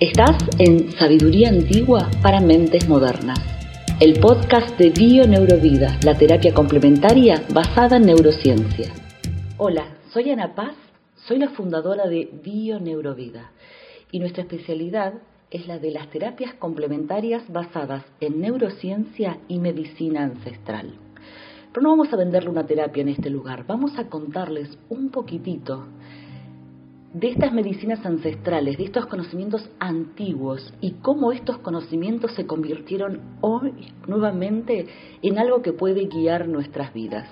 Estás en Sabiduría Antigua para Mentes Modernas, el podcast de Bio Neurovida, la terapia complementaria basada en neurociencia. Hola, soy Ana Paz, soy la fundadora de Bio Neurovida y nuestra especialidad es la de las terapias complementarias basadas en neurociencia y medicina ancestral. Pero no vamos a venderle una terapia en este lugar, vamos a contarles un poquitito de estas medicinas ancestrales, de estos conocimientos antiguos y cómo estos conocimientos se convirtieron hoy nuevamente en algo que puede guiar nuestras vidas.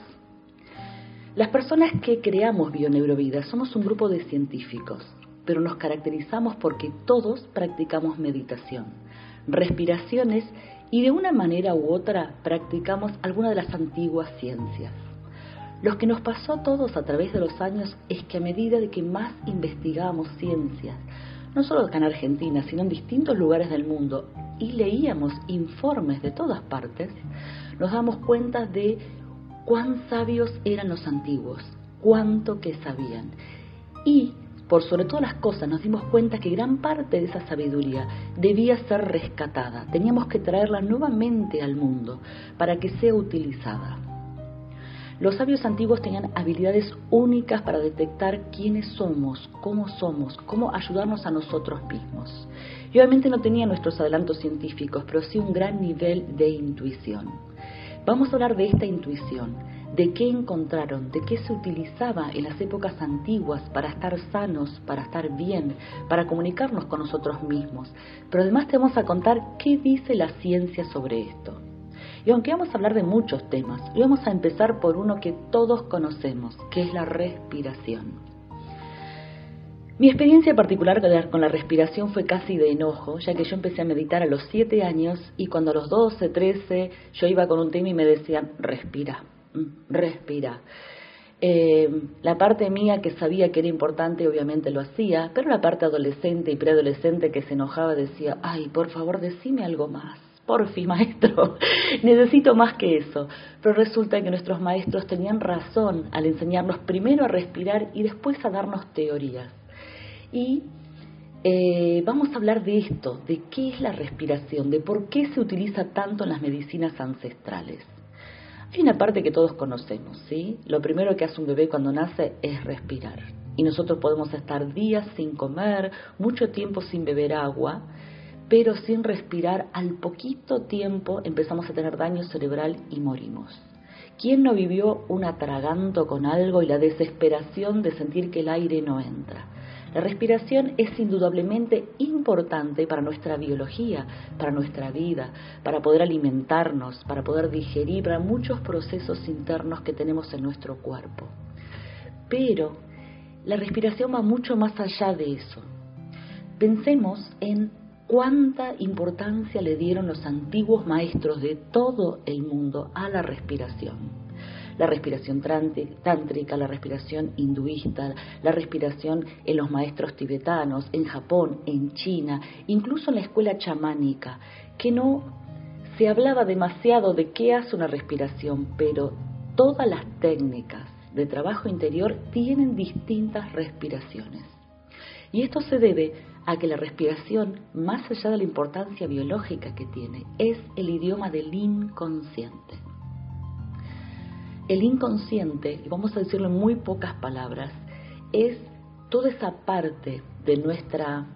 Las personas que creamos Bioneurovida somos un grupo de científicos, pero nos caracterizamos porque todos practicamos meditación, respiraciones y de una manera u otra practicamos alguna de las antiguas ciencias. Lo que nos pasó a todos a través de los años es que a medida de que más investigamos ciencias, no solo acá en Argentina, sino en distintos lugares del mundo, y leíamos informes de todas partes, nos damos cuenta de cuán sabios eran los antiguos, cuánto que sabían. Y, por sobre todas las cosas, nos dimos cuenta que gran parte de esa sabiduría debía ser rescatada. Teníamos que traerla nuevamente al mundo para que sea utilizada. Los sabios antiguos tenían habilidades únicas para detectar quiénes somos, cómo somos, cómo ayudarnos a nosotros mismos. Y obviamente no tenían nuestros adelantos científicos, pero sí un gran nivel de intuición. Vamos a hablar de esta intuición, de qué encontraron, de qué se utilizaba en las épocas antiguas para estar sanos, para estar bien, para comunicarnos con nosotros mismos. Pero además te vamos a contar qué dice la ciencia sobre esto. Y aunque vamos a hablar de muchos temas, vamos a empezar por uno que todos conocemos, que es la respiración. Mi experiencia particular con la respiración fue casi de enojo, ya que yo empecé a meditar a los 7 años y cuando a los 12, 13 yo iba con un tema y me decían, respira, mm, respira. Eh, la parte mía que sabía que era importante obviamente lo hacía, pero la parte adolescente y preadolescente que se enojaba decía, ay, por favor, decime algo más porfi, maestro, necesito más que eso. Pero resulta que nuestros maestros tenían razón al enseñarnos primero a respirar y después a darnos teorías. Y eh, vamos a hablar de esto, de qué es la respiración, de por qué se utiliza tanto en las medicinas ancestrales. Hay una parte que todos conocemos, ¿sí? Lo primero que hace un bebé cuando nace es respirar. Y nosotros podemos estar días sin comer, mucho tiempo sin beber agua, pero sin respirar, al poquito tiempo empezamos a tener daño cerebral y morimos. ¿Quién no vivió un atraganto con algo y la desesperación de sentir que el aire no entra? La respiración es indudablemente importante para nuestra biología, para nuestra vida, para poder alimentarnos, para poder digerir, para muchos procesos internos que tenemos en nuestro cuerpo. Pero la respiración va mucho más allá de eso. Pensemos en cuánta importancia le dieron los antiguos maestros de todo el mundo a la respiración. La respiración tántrica, la respiración hinduista, la respiración en los maestros tibetanos, en Japón, en China, incluso en la escuela chamánica, que no se hablaba demasiado de qué hace una respiración, pero todas las técnicas de trabajo interior tienen distintas respiraciones. Y esto se debe a que la respiración, más allá de la importancia biológica que tiene, es el idioma del inconsciente. El inconsciente, y vamos a decirlo en muy pocas palabras, es toda esa parte de nuestra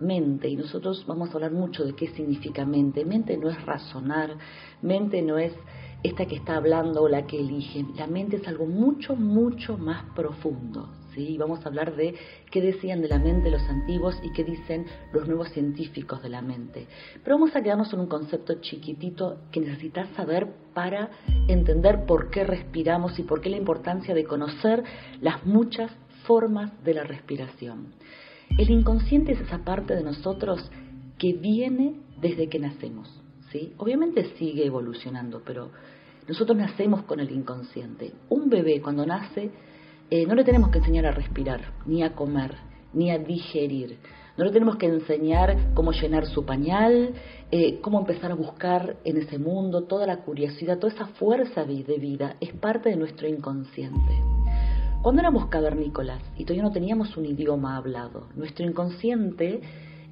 mente, y nosotros vamos a hablar mucho de qué significa mente. Mente no es razonar, mente no es esta que está hablando o la que elige. La mente es algo mucho, mucho más profundo. ¿Sí? Vamos a hablar de qué decían de la mente los antiguos y qué dicen los nuevos científicos de la mente. Pero vamos a quedarnos en un concepto chiquitito que necesitas saber para entender por qué respiramos y por qué la importancia de conocer las muchas formas de la respiración. El inconsciente es esa parte de nosotros que viene desde que nacemos. ¿sí? Obviamente sigue evolucionando, pero nosotros nacemos con el inconsciente. Un bebé cuando nace eh, no le tenemos que enseñar a respirar, ni a comer, ni a digerir. No le tenemos que enseñar cómo llenar su pañal, eh, cómo empezar a buscar en ese mundo, toda la curiosidad, toda esa fuerza de vida es parte de nuestro inconsciente. Cuando éramos cavernícolas y todavía no teníamos un idioma hablado, nuestro inconsciente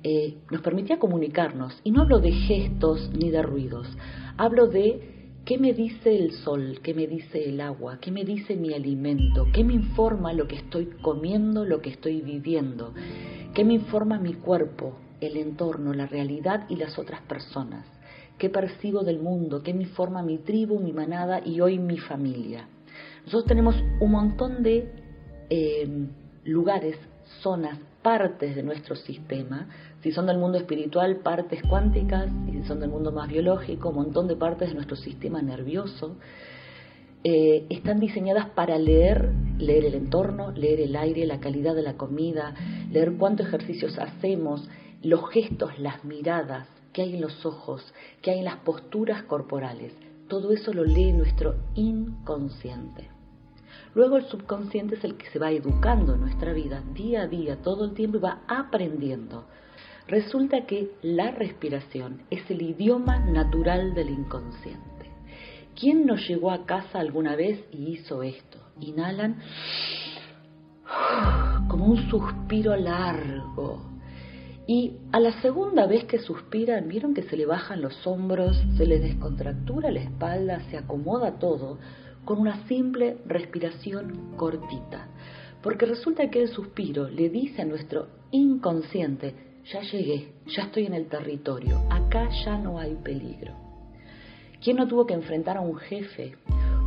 eh, nos permitía comunicarnos. Y no hablo de gestos ni de ruidos, hablo de qué me dice el sol, qué me dice el agua, qué me dice mi alimento, qué me informa lo que estoy comiendo, lo que estoy viviendo, qué me informa mi cuerpo, el entorno, la realidad y las otras personas, qué percibo del mundo, qué me informa mi tribu, mi manada y hoy mi familia. Nosotros tenemos un montón de eh, lugares, zonas, partes de nuestro sistema, si son del mundo espiritual, partes cuánticas, si son del mundo más biológico, un montón de partes de nuestro sistema nervioso, eh, están diseñadas para leer, leer el entorno, leer el aire, la calidad de la comida, leer cuántos ejercicios hacemos, los gestos, las miradas, qué hay en los ojos, qué hay en las posturas corporales. Todo eso lo lee nuestro inconsciente. Luego el subconsciente es el que se va educando en nuestra vida día a día, todo el tiempo y va aprendiendo. Resulta que la respiración es el idioma natural del inconsciente. ¿Quién nos llegó a casa alguna vez y hizo esto? Inhalan como un suspiro largo. Y a la segunda vez que suspiran, vieron que se le bajan los hombros, se les descontractura la espalda, se acomoda todo con una simple respiración cortita. Porque resulta que el suspiro le dice a nuestro inconsciente, ya llegué, ya estoy en el territorio, acá ya no hay peligro. ¿Quién no tuvo que enfrentar a un jefe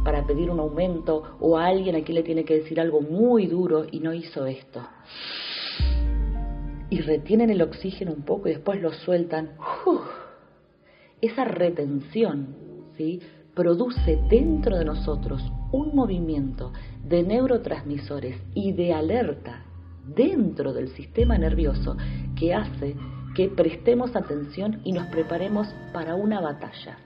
para pedir un aumento o a alguien a quien le tiene que decir algo muy duro y no hizo esto? Y retienen el oxígeno un poco y después lo sueltan. Esa retención, ¿sí? Produce dentro de nosotros un movimiento de neurotransmisores y de alerta dentro del sistema nervioso que hace que prestemos atención y nos preparemos para una batalla.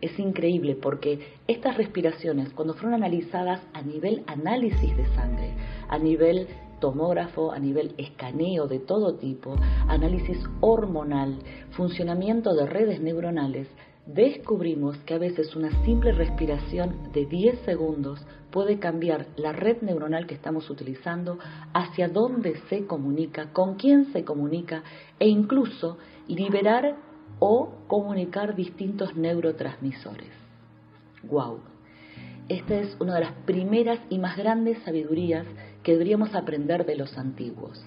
Es increíble porque estas respiraciones, cuando fueron analizadas a nivel análisis de sangre, a nivel tomógrafo, a nivel escaneo de todo tipo, análisis hormonal, funcionamiento de redes neuronales, descubrimos que a veces una simple respiración de 10 segundos puede cambiar la red neuronal que estamos utilizando, hacia dónde se comunica, con quién se comunica e incluso liberar o comunicar distintos neurotransmisores. ¡Wow! Esta es una de las primeras y más grandes sabidurías que deberíamos aprender de los antiguos.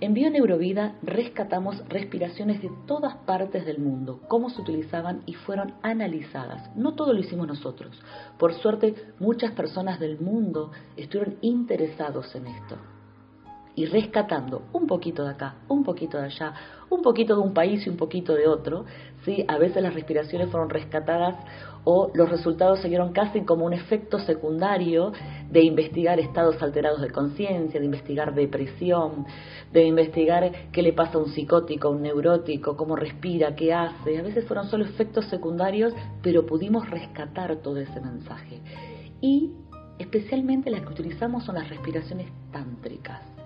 En Bioneurovida rescatamos respiraciones de todas partes del mundo, cómo se utilizaban y fueron analizadas. No todo lo hicimos nosotros. Por suerte, muchas personas del mundo estuvieron interesados en esto. Y rescatando un poquito de acá, un poquito de allá, un poquito de un país y un poquito de otro, ¿sí? a veces las respiraciones fueron rescatadas o los resultados se vieron casi como un efecto secundario de investigar estados alterados de conciencia, de investigar depresión, de investigar qué le pasa a un psicótico, a un neurótico, cómo respira, qué hace. A veces fueron solo efectos secundarios, pero pudimos rescatar todo ese mensaje. Y especialmente las que utilizamos son las respiraciones tántricas.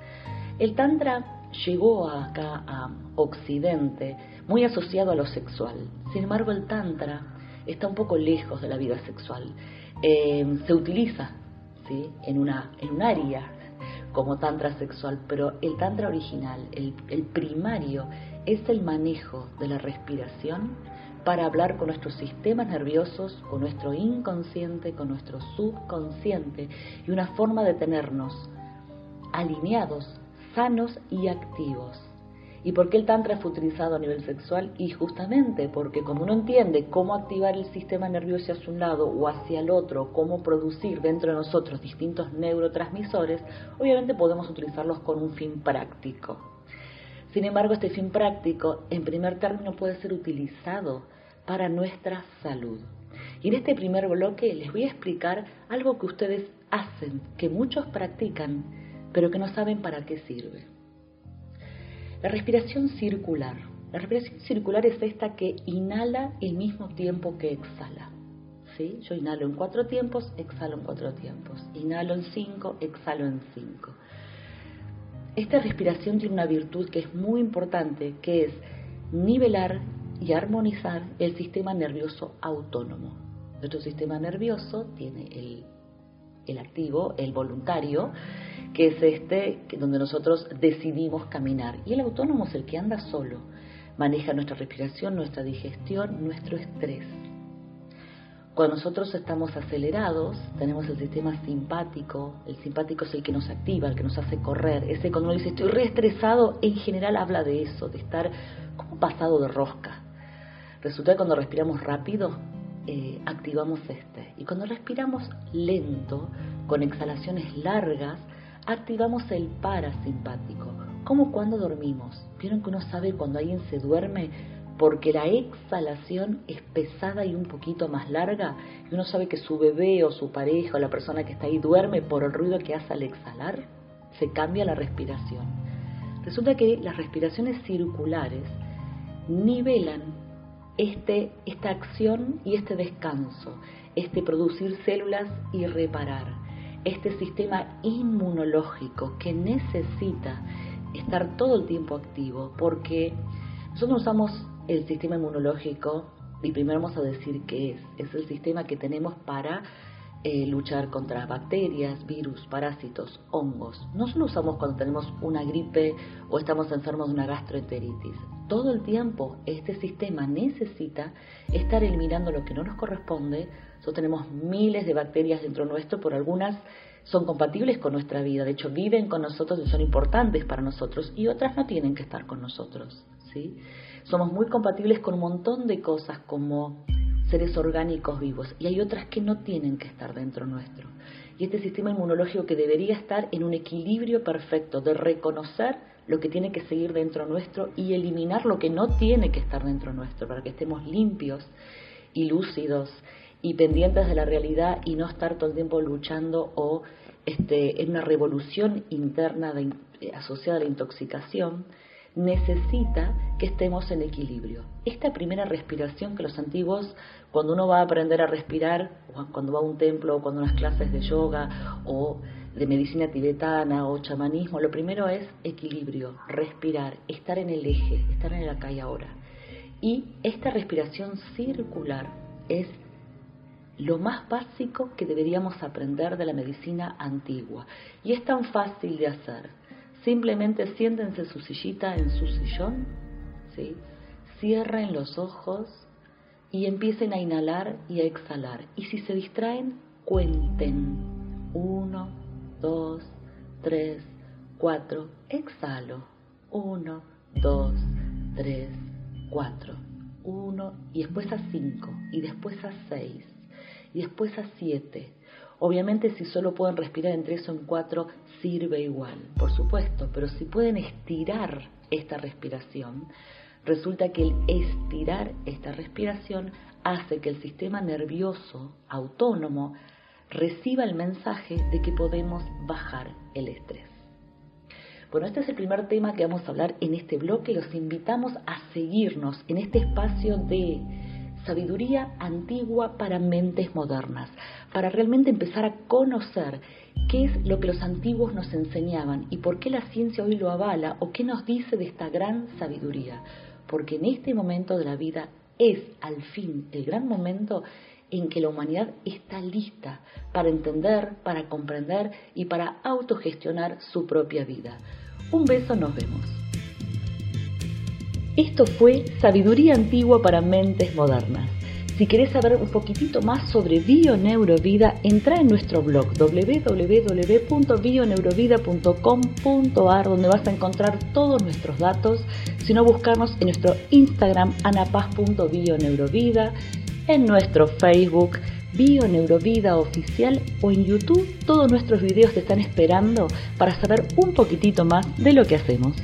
El tantra llegó acá a Occidente muy asociado a lo sexual. Sin embargo, el tantra está un poco lejos de la vida sexual. Eh, se utiliza ¿sí? en, una, en un área como tantra sexual, pero el tantra original, el, el primario, es el manejo de la respiración para hablar con nuestros sistemas nerviosos, con nuestro inconsciente, con nuestro subconsciente y una forma de tenernos alineados, sanos y activos. ¿Y por qué el Tantra fue utilizado a nivel sexual? Y justamente porque cuando uno entiende cómo activar el sistema nervioso hacia un lado o hacia el otro, cómo producir dentro de nosotros distintos neurotransmisores, obviamente podemos utilizarlos con un fin práctico. Sin embargo, este fin práctico, en primer término, puede ser utilizado para nuestra salud. Y en este primer bloque les voy a explicar algo que ustedes hacen, que muchos practican, pero que no saben para qué sirve. La respiración circular. La respiración circular es esta que inhala el mismo tiempo que exhala. ¿Sí? Yo inhalo en cuatro tiempos, exhalo en cuatro tiempos. Inhalo en cinco, exhalo en cinco. Esta respiración tiene una virtud que es muy importante, que es nivelar y armonizar el sistema nervioso autónomo. Nuestro sistema nervioso tiene el, el activo, el voluntario, que es este donde nosotros decidimos caminar. Y el autónomo es el que anda solo, maneja nuestra respiración, nuestra digestión, nuestro estrés. Cuando nosotros estamos acelerados, tenemos el sistema simpático. El simpático es el que nos activa, el que nos hace correr. Ese cuando uno dice estoy reestresado, en general habla de eso, de estar como pasado de rosca. Resulta que cuando respiramos rápido, eh, activamos este. Y cuando respiramos lento, con exhalaciones largas, activamos el parasimpático. Como cuando dormimos. ¿Vieron que uno sabe cuando alguien se duerme? porque la exhalación es pesada y un poquito más larga, y uno sabe que su bebé o su pareja o la persona que está ahí duerme por el ruido que hace al exhalar, se cambia la respiración. Resulta que las respiraciones circulares nivelan este, esta acción y este descanso, este producir células y reparar, este sistema inmunológico que necesita estar todo el tiempo activo, porque nosotros usamos el sistema inmunológico, y primero vamos a decir qué es. Es el sistema que tenemos para eh, luchar contra bacterias, virus, parásitos, hongos. No solo usamos cuando tenemos una gripe o estamos enfermos de una gastroenteritis. Todo el tiempo este sistema necesita estar eliminando lo que no nos corresponde. Nosotros tenemos miles de bacterias dentro nuestro, por algunas son compatibles con nuestra vida, de hecho viven con nosotros y son importantes para nosotros, y otras no tienen que estar con nosotros. ¿sí? Somos muy compatibles con un montón de cosas como seres orgánicos vivos y hay otras que no tienen que estar dentro nuestro. Y este sistema inmunológico que debería estar en un equilibrio perfecto de reconocer lo que tiene que seguir dentro nuestro y eliminar lo que no tiene que estar dentro nuestro para que estemos limpios y lúcidos y pendientes de la realidad y no estar todo el tiempo luchando o este, en una revolución interna asociada a la intoxicación necesita que estemos en equilibrio. Esta primera respiración que los antiguos, cuando uno va a aprender a respirar, cuando va a un templo, o cuando unas clases de yoga, o de medicina tibetana, o chamanismo, lo primero es equilibrio, respirar, estar en el eje, estar en el acá ahora. Y esta respiración circular es lo más básico que deberíamos aprender de la medicina antigua. Y es tan fácil de hacer Simplemente siéntense su sillita en su sillón, ¿sí? cierren los ojos y empiecen a inhalar y a exhalar. Y si se distraen, cuenten. Uno, dos, tres, cuatro. Exhalo. Uno, dos, tres, cuatro. Uno y después a cinco y después a seis y después a siete Obviamente si solo pueden respirar en tres o en cuatro, sirve igual, por supuesto, pero si pueden estirar esta respiración, resulta que el estirar esta respiración hace que el sistema nervioso autónomo reciba el mensaje de que podemos bajar el estrés. Bueno, este es el primer tema que vamos a hablar en este bloque. Los invitamos a seguirnos en este espacio de sabiduría antigua para mentes modernas, para realmente empezar a conocer qué es lo que los antiguos nos enseñaban y por qué la ciencia hoy lo avala o qué nos dice de esta gran sabiduría. Porque en este momento de la vida es al fin el gran momento en que la humanidad está lista para entender, para comprender y para autogestionar su propia vida. Un beso, nos vemos. Esto fue Sabiduría Antigua para Mentes Modernas. Si querés saber un poquitito más sobre Bioneurovida, entra en nuestro blog www.bioneurovida.com.ar donde vas a encontrar todos nuestros datos, Si no, buscarnos en nuestro Instagram anapaz.bioneurovida, en nuestro Facebook Bioneurovida Oficial o en YouTube todos nuestros videos te están esperando para saber un poquitito más de lo que hacemos.